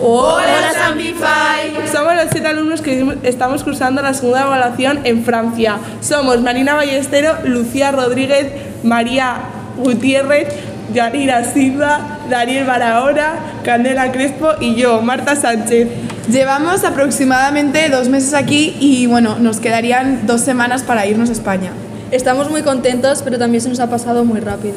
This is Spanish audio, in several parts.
Hola Sambify. Somos los siete alumnos que estamos cursando la segunda evaluación en Francia. Somos Marina Ballestero, Lucía Rodríguez, María Gutiérrez, Yanira Silva, Daniel Barahora, Candela Crespo y yo, Marta Sánchez. Llevamos aproximadamente dos meses aquí y bueno, nos quedarían dos semanas para irnos a España. Estamos muy contentos, pero también se nos ha pasado muy rápido.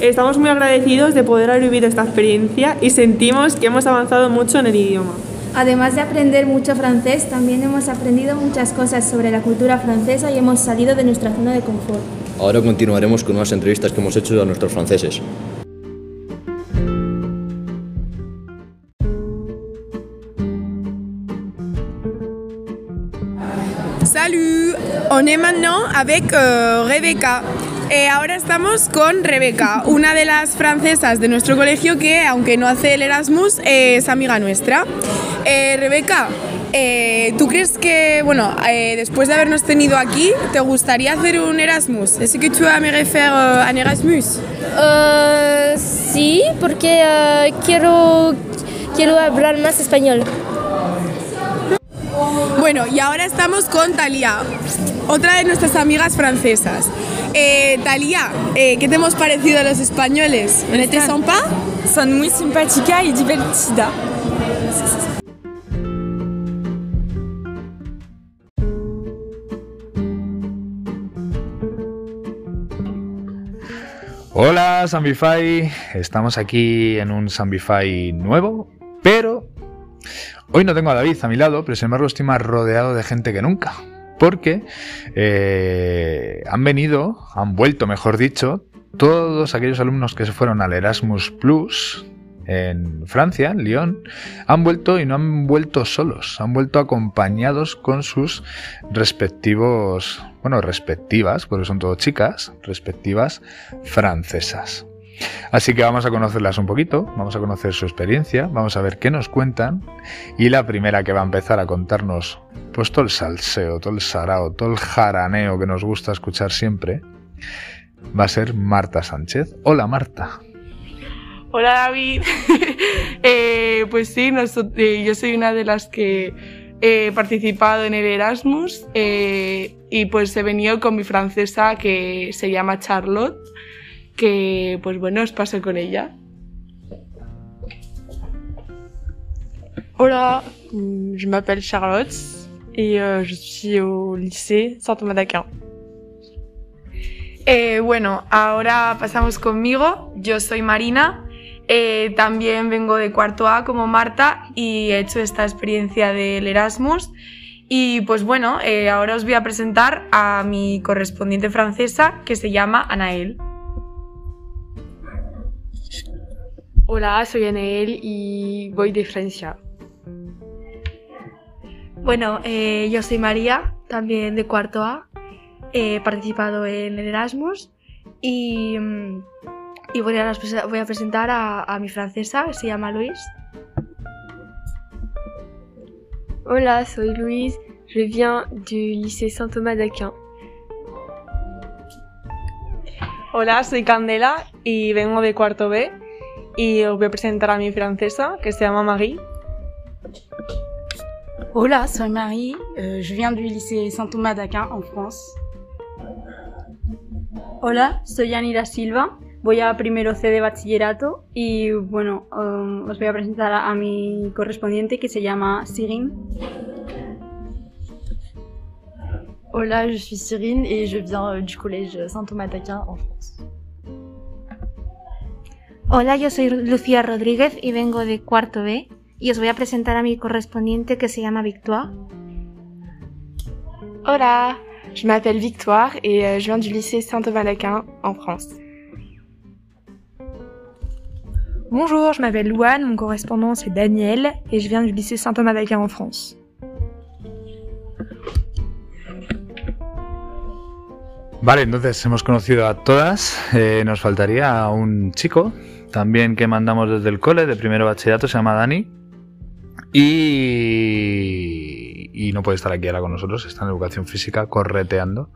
Estamos muy agradecidos de poder haber vivido esta experiencia y sentimos que hemos avanzado mucho en el idioma. Además de aprender mucho francés, también hemos aprendido muchas cosas sobre la cultura francesa y hemos salido de nuestra zona de confort. Ahora continuaremos con unas entrevistas que hemos hecho a nuestros franceses. Salut, on est maintenant avec euh, Rebecca. Eh, ahora estamos con Rebeca, una de las francesas de nuestro colegio que, aunque no hace el Erasmus, eh, es amiga nuestra. Eh, Rebeca, eh, ¿tú crees que, bueno, eh, después de habernos tenido aquí, te gustaría hacer un Erasmus? ¿Es que tú aimerais faire un Erasmus? Uh, sí, porque uh, quiero, quiero hablar más español. Bueno, y ahora estamos con Talia, otra de nuestras amigas francesas. Eh, Talia, eh, ¿qué te hemos parecido a los españoles? ¿On était sympa? Son muy simpática y divertida. Hola Sambify, estamos aquí en un Sambify nuevo, pero hoy no tengo a David a mi lado, pero sin embargo estoy más rodeado de gente que nunca, porque eh, han venido, han vuelto mejor dicho, todos aquellos alumnos que se fueron al Erasmus Plus en Francia, en Lyon, han vuelto y no han vuelto solos, han vuelto acompañados con sus respectivos, bueno, respectivas, porque son todas chicas, respectivas francesas. Así que vamos a conocerlas un poquito, vamos a conocer su experiencia, vamos a ver qué nos cuentan. Y la primera que va a empezar a contarnos, pues todo el salseo, todo el sarao, todo el jaraneo que nos gusta escuchar siempre, va a ser Marta Sánchez. Hola Marta. Hola David. Eh, pues sí, eh, yo soy una de las que he participado en el Erasmus eh, y pues he venido con mi francesa que se llama Charlotte, que pues bueno, os paso con ella. Hola, je m'appelle Charlotte et euh, je suis au lycée Saint-Thomas d'Aquin. Eh, bueno, ahora pasamos conmigo. Yo soy Marina. eh, también vengo de cuarto A como Marta y he hecho esta experiencia del Erasmus. Y pues bueno, eh, ahora os voy a presentar a mi correspondiente francesa que se llama Anael. Hola, soy Anael y voy de Francia. Bueno, eh, yo soy María, también de cuarto A. He participado en el Erasmus y, mm, y voy, a, voy a presentar a, a mi francesa, se llama Luis. Hola, soy Louise, je viens du lycée Saint-Thomas d'Aquin. Hola, soy Candela y vengo de cuarto B y os voy a presentar a mi francesa que se llama Marie. Hola, soy Marie, euh, je viens du lycée Saint-Thomas d'Aquin en France. Hola, soy Yanira Silva, voy a primero C de bachillerato y bueno, um, os voy a presentar a, a mi correspondiente que se llama Sirin. Hola, je suis Cyrine et je viens euh, du collège Saint-Thomas d'Aquin en France. Hola, yo soy Lucía Rodríguez y vengo de cuarto B y os voy a presentar a mi correspondiente que se llama Victoire. Hola, je m'appelle Victoire et euh, je viens du lycée Saint-Thomas d'Aquin en France. Bonjour, je m'appelle Louane, mon correspondant c'est Daniel et je viens du lycée Saint-Thomas d'Aquin en France. Vale, entonces hemos conocido a todas. Eh, nos faltaría un chico, también que mandamos desde el cole, de primero bachillerato, se llama Dani. Y, y no puede estar aquí ahora con nosotros, está en educación física correteando.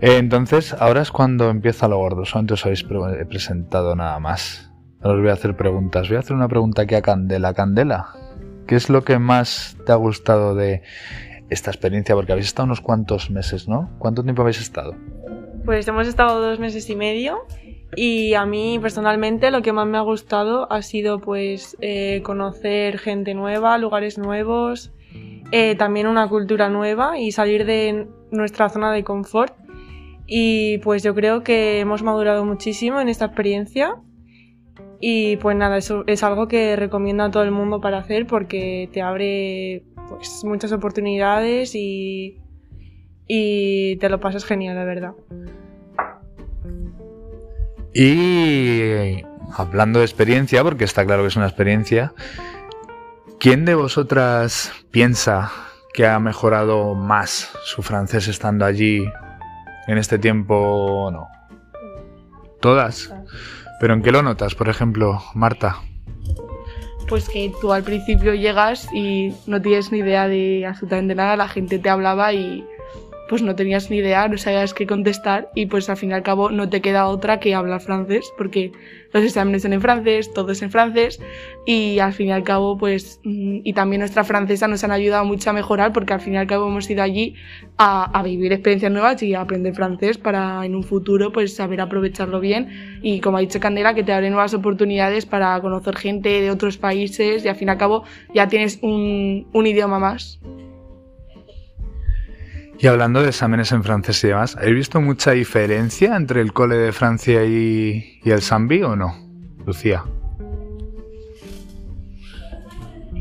Entonces, ahora es cuando empieza lo gordo, solamente os habéis pre- presentado nada más. Ahora os voy a hacer preguntas. Voy a hacer una pregunta aquí a Candela. Candela, ¿qué es lo que más te ha gustado de esta experiencia? Porque habéis estado unos cuantos meses, ¿no? ¿Cuánto tiempo habéis estado? Pues hemos estado dos meses y medio y a mí personalmente lo que más me ha gustado ha sido pues eh, conocer gente nueva, lugares nuevos, eh, también una cultura nueva y salir de nuestra zona de confort. Y pues yo creo que hemos madurado muchísimo en esta experiencia y pues nada, eso es algo que recomiendo a todo el mundo para hacer porque te abre pues muchas oportunidades y, y te lo pasas genial, la verdad. Y hablando de experiencia, porque está claro que es una experiencia, ¿quién de vosotras piensa que ha mejorado más su francés estando allí en este tiempo o no? ¿Todas? ¿Pero en qué lo notas, por ejemplo, Marta? Pues que tú al principio llegas y no tienes ni idea de absolutamente nada, la gente te hablaba y pues no tenías ni idea, no sabías qué contestar y pues al fin y al cabo no te queda otra que hablar francés porque los exámenes son en francés, todo es en francés y al fin y al cabo pues mm, y también nuestra francesa nos han ayudado mucho a mejorar porque al fin y al cabo hemos ido allí a, vivir experiencias nuevas y aprender francés para en un futuro pues saber aprovecharlo bien y como ha dicho Candela que te abre nuevas oportunidades para conocer gente de otros países y al fin y al cabo ya tienes un idioma más. Y hablando de exámenes en francés y demás, ¿habéis visto mucha diferencia entre el cole de Francia y, y el Sambi o no? Lucía.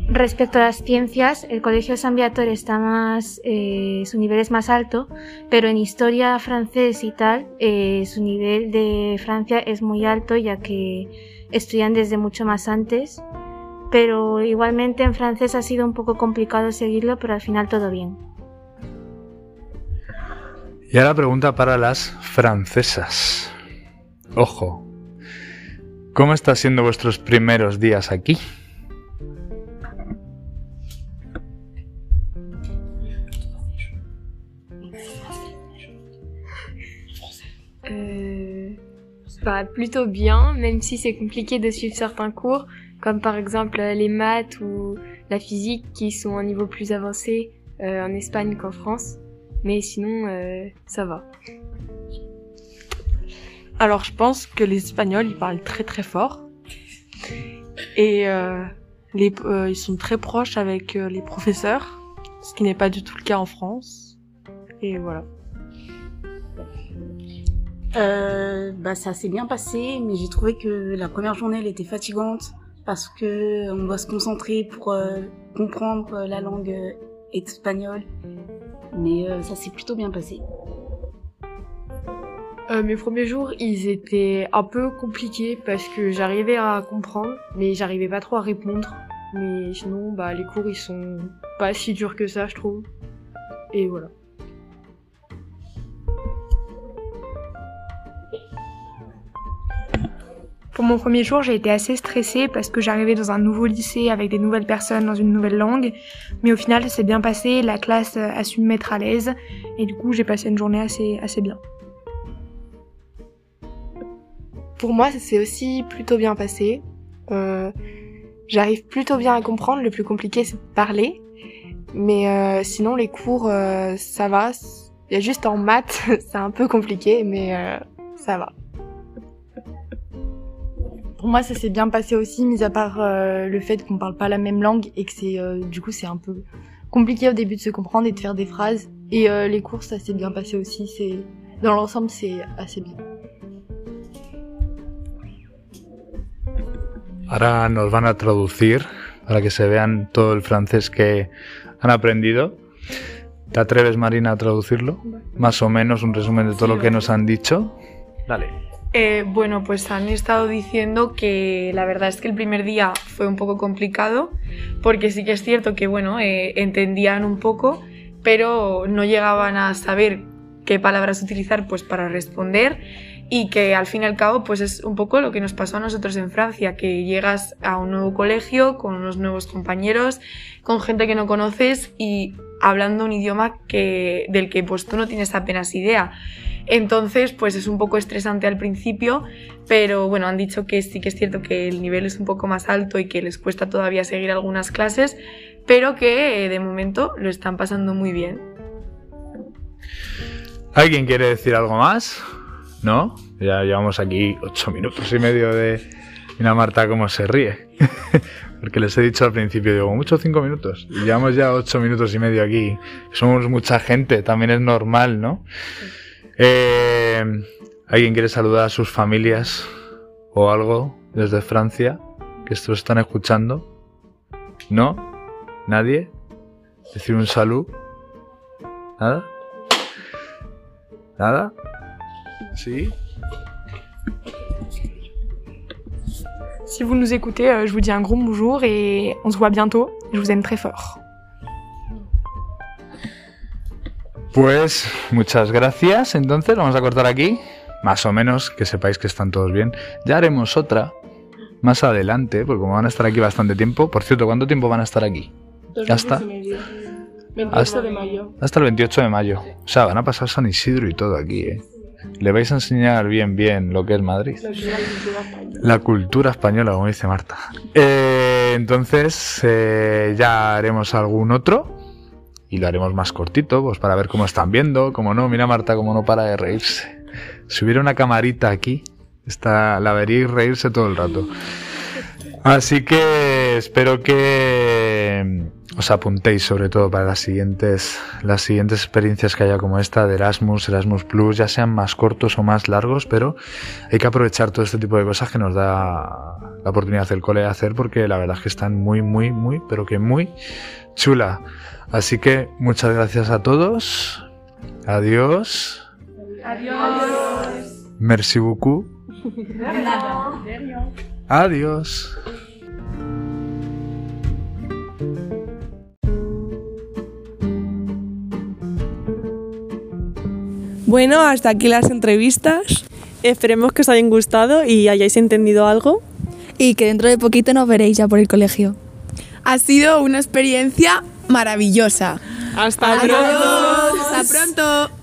Respecto a las ciencias, el Colegio San Viator está más, eh, su nivel es más alto, pero en historia francés y tal, eh, su nivel de Francia es muy alto ya que estudian desde mucho más antes, pero igualmente en francés ha sido un poco complicado seguirlo, pero al final todo bien. Y ahora pregunta para las francesas. Ojo, ¿cómo están siendo vuestros primeros días aquí? Euh, bah, plutôt bien, même si c'est compliqué de suivre certains cours, comme par exemple euh, les maths ou la physique qui sont à un niveau plus avancé euh, en Espagne qu'en France. Mais sinon, euh, ça va. Alors je pense que les Espagnols, ils parlent très très fort. Et euh, les, euh, ils sont très proches avec euh, les professeurs, ce qui n'est pas du tout le cas en France. Et voilà. Euh, bah ça s'est bien passé, mais j'ai trouvé que la première journée elle était fatigante parce que on doit se concentrer pour euh, comprendre euh, la langue euh, espagnole. Mais euh, ça s'est plutôt bien passé. Euh, mes premiers jours, ils étaient un peu compliqués parce que j'arrivais à comprendre, mais j'arrivais pas trop à répondre. Mais sinon, bah, les cours, ils sont pas si durs que ça, je trouve. Et voilà. Pour mon premier jour, j'ai été assez stressée parce que j'arrivais dans un nouveau lycée avec des nouvelles personnes dans une nouvelle langue. Mais au final, ça s'est bien passé, la classe a su me mettre à l'aise et du coup, j'ai passé une journée assez, assez bien. Pour moi, ça s'est aussi plutôt bien passé. Euh, J'arrive plutôt bien à comprendre. Le plus compliqué, c'est de parler. Mais euh, sinon, les cours, euh, ça va. Il y a juste en maths, c'est un peu compliqué, mais euh, ça va. Pour moi, ça s'est bien passé aussi, mis à part euh, le fait qu'on parle pas la même langue et que c'est euh, du coup c'est un peu compliqué au début de se comprendre et de faire des phrases. Et euh, les cours, ça s'est bien passé aussi. C'est dans l'ensemble, c'est assez bien. Ahora nos van a traducir para que se vean todo el francés que han aprendido. ¿Te atreves, Marina, a traducirlo? Más o menos un resumen de todo lo que nos han dicho. Dale. Eh, bueno, pues han estado diciendo que la verdad es que el primer día fue un poco complicado, porque sí que es cierto que, bueno, eh, entendían un poco, pero no llegaban a saber qué palabras utilizar pues para responder y que al fin y al cabo pues es un poco lo que nos pasó a nosotros en Francia, que llegas a un nuevo colegio con unos nuevos compañeros, con gente que no conoces y hablando un idioma que, del que pues tú no tienes apenas idea. Entonces, pues es un poco estresante al principio, pero bueno, han dicho que sí que es cierto que el nivel es un poco más alto y que les cuesta todavía seguir algunas clases, pero que eh, de momento lo están pasando muy bien. ¿Alguien quiere decir algo más? ¿No? Ya llevamos aquí ocho minutos y medio de... Mira Marta cómo se ríe. Porque les he dicho al principio, digo, mucho cinco minutos. Y llevamos ya ocho minutos y medio aquí. Somos mucha gente, también es normal, ¿no? Eh, ¿Alguien quiere saludar a sus familias o algo desde Francia que esto están escuchando? ¿No? ¿Nadie? ¿Decir un salud? ¿Nada? ¿Nada? ¿Sí? Si vous nous écoutez, euh, je vous dis un gros bonjour et on se voit bientôt. Je vous aime très fort. Pues muchas gracias. Entonces vamos a cortar aquí. Más o menos, que sepáis que están todos bien. Ya haremos otra más adelante, porque como van a estar aquí bastante tiempo. Por cierto, ¿cuánto tiempo van a estar aquí? Hasta, 28 de mayo. hasta el 28 de mayo. O sea, van a pasar San Isidro y todo aquí, ¿eh? Le vais a enseñar bien, bien lo que es Madrid. La cultura española, como dice Marta. Eh, entonces, eh, ya haremos algún otro y lo haremos más cortito, pues para ver cómo están viendo, cómo no. Mira Marta, cómo no para de reírse. Si hubiera una camarita aquí, esta, la veríais reírse todo el rato. Así que espero que os apuntéis sobre todo para las siguientes, las siguientes experiencias que haya como esta de Erasmus, Erasmus Plus, ya sean más cortos o más largos, pero hay que aprovechar todo este tipo de cosas que nos da la oportunidad del cole de hacer porque la verdad es que están muy, muy, muy, pero que muy chula. Así que muchas gracias a todos. Adiós. Adiós. Merci beaucoup. Adiós. Bueno, hasta aquí las entrevistas. Esperemos que os hayan gustado y hayáis entendido algo. Y que dentro de poquito nos veréis ya por el colegio. Ha sido una experiencia maravillosa. Hasta Adiós. pronto. Hasta pronto.